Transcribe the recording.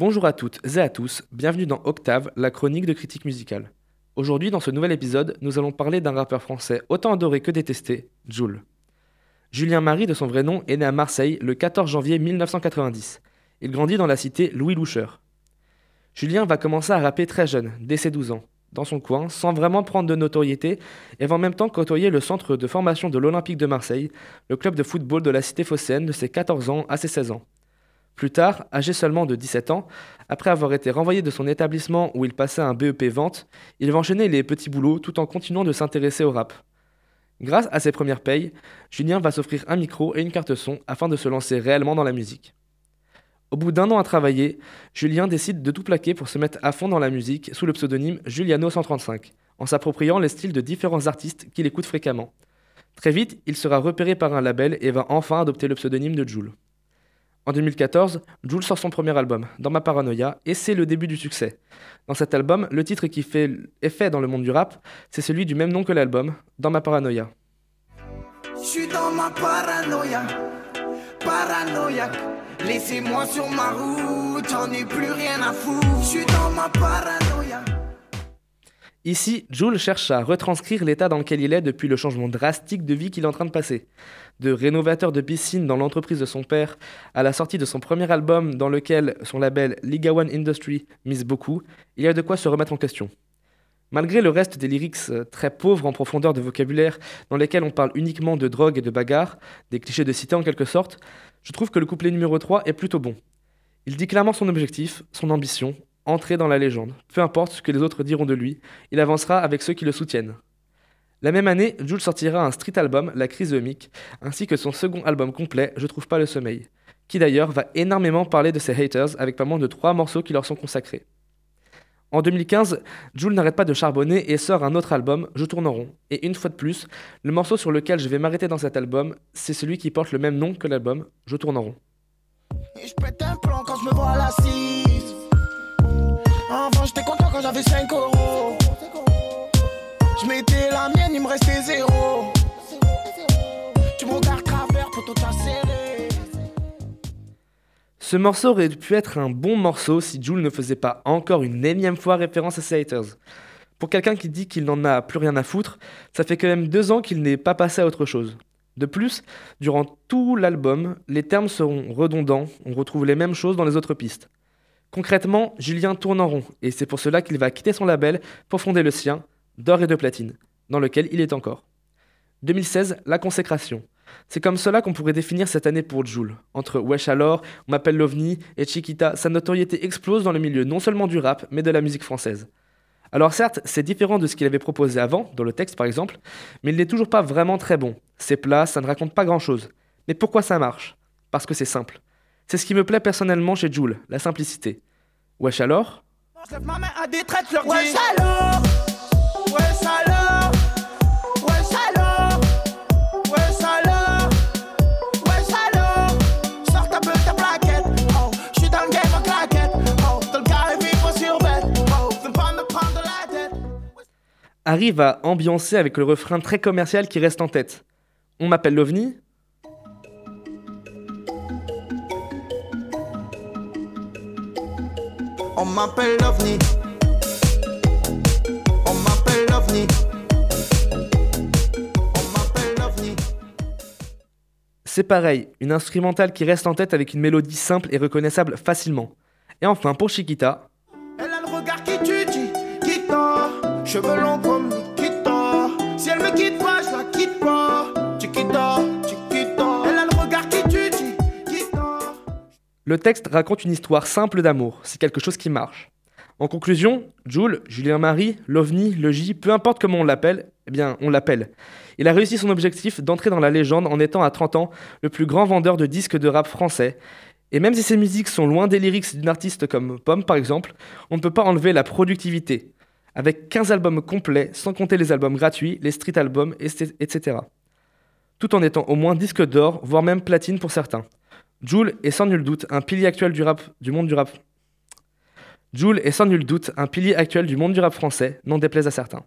Bonjour à toutes et à tous, bienvenue dans Octave, la chronique de critique musicale. Aujourd'hui, dans ce nouvel épisode, nous allons parler d'un rappeur français autant adoré que détesté, Joule. Julien Marie, de son vrai nom, est né à Marseille le 14 janvier 1990. Il grandit dans la cité Louis Loucheur. Julien va commencer à rapper très jeune, dès ses 12 ans, dans son coin, sans vraiment prendre de notoriété, et va en même temps côtoyer le centre de formation de l'Olympique de Marseille, le club de football de la cité phocéenne de ses 14 ans à ses 16 ans. Plus tard, âgé seulement de 17 ans, après avoir été renvoyé de son établissement où il passait un BEP vente, il va enchaîner les petits boulots tout en continuant de s'intéresser au rap. Grâce à ses premières payes, Julien va s'offrir un micro et une carte son afin de se lancer réellement dans la musique. Au bout d'un an à travailler, Julien décide de tout plaquer pour se mettre à fond dans la musique sous le pseudonyme Juliano135, en s'appropriant les styles de différents artistes qu'il écoute fréquemment. Très vite, il sera repéré par un label et va enfin adopter le pseudonyme de Jules. En 2014, Jules sort son premier album, Dans ma paranoïa, et c'est le début du succès. Dans cet album, le titre qui fait effet dans le monde du rap, c'est celui du même nom que l'album, Dans ma paranoïa. Dans ma paranoïa. Ici, Jules cherche à retranscrire l'état dans lequel il est depuis le changement drastique de vie qu'il est en train de passer. De rénovateur de piscine dans l'entreprise de son père à la sortie de son premier album dans lequel son label Liga One Industry mise beaucoup, il y a de quoi se remettre en question. Malgré le reste des lyrics euh, très pauvres en profondeur de vocabulaire, dans lesquels on parle uniquement de drogue et de bagarre, des clichés de cité en quelque sorte, je trouve que le couplet numéro 3 est plutôt bon. Il dit clairement son objectif, son ambition, entrer dans la légende. Peu importe ce que les autres diront de lui, il avancera avec ceux qui le soutiennent. La même année, Jules sortira un street album, La crise de ainsi que son second album complet, Je trouve pas le sommeil, qui d'ailleurs va énormément parler de ses haters avec pas moins de trois morceaux qui leur sont consacrés. En 2015, Jules n'arrête pas de charbonner et sort un autre album, Je tourne rond. Et une fois de plus, le morceau sur lequel je vais m'arrêter dans cet album, c'est celui qui porte le même nom que l'album, Je tourne rond. J'étais content quand j'avais 5 euros. Je la mienne, il me restait zéro. Tu travers, pour tout. Ce morceau aurait pu être un bon morceau si Jules ne faisait pas encore une énième fois référence à ses. Pour quelqu'un qui dit qu'il n'en a plus rien à foutre, ça fait quand même deux ans qu'il n'est pas passé à autre chose. De plus, durant tout l'album, les termes seront redondants, on retrouve les mêmes choses dans les autres pistes. Concrètement, Julien tourne en rond, et c'est pour cela qu'il va quitter son label pour fonder le sien, d'or et de platine, dans lequel il est encore. 2016, la consécration. C'est comme cela qu'on pourrait définir cette année pour Jules. Entre Wesh alors, On m'appelle l'OVNI et Chiquita, sa notoriété explose dans le milieu non seulement du rap, mais de la musique française. Alors certes, c'est différent de ce qu'il avait proposé avant, dans le texte par exemple, mais il n'est toujours pas vraiment très bon. C'est plat, ça ne raconte pas grand-chose. Mais pourquoi ça marche? Parce que c'est simple. C'est ce qui me plaît personnellement chez Jules, la simplicité. Wesh alors? Je lève ma main à des traites, je leur dis. Wesh alors! Wesh alors! Wesh alors! Wesh alors! Wesh alors! Sors ta peu ta plaquette. Oh, je suis dans le game en claquette. Oh, dans le carré vivre sur bête. Oh, viens pas me prendre la tête. Arrive à ambiancer avec le refrain très commercial qui reste en tête. On m'appelle l'OVNI? On m'appelle l'OVNI. On m'appelle l'OVNI. On m'appelle l'OVNI. C'est pareil, une instrumentale qui reste en tête avec une mélodie simple et reconnaissable facilement. Et enfin, pour Chiquita, Elle a le regard qui tue, Quitte-toi Cheveux longs comme Nikita. Si elle me quitte le texte raconte une histoire simple d'amour, c'est quelque chose qui marche. En conclusion, Jules, Julien Marie, l'OVNI, le J, peu importe comment on l'appelle, eh bien, on l'appelle. Il a réussi son objectif d'entrer dans la légende en étant à 30 ans le plus grand vendeur de disques de rap français. Et même si ses musiques sont loin des lyrics d'une artiste comme Pomme par exemple, on ne peut pas enlever la productivité. Avec 15 albums complets, sans compter les albums gratuits, les street albums, etc. Tout en étant au moins disque d'or, voire même platine pour certains. Jules est sans nul doute un pilier actuel du monde du rap. Jules est sans nul doute un pilier actuel du monde du rap français, n'en déplaise à certains.